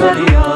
Esmer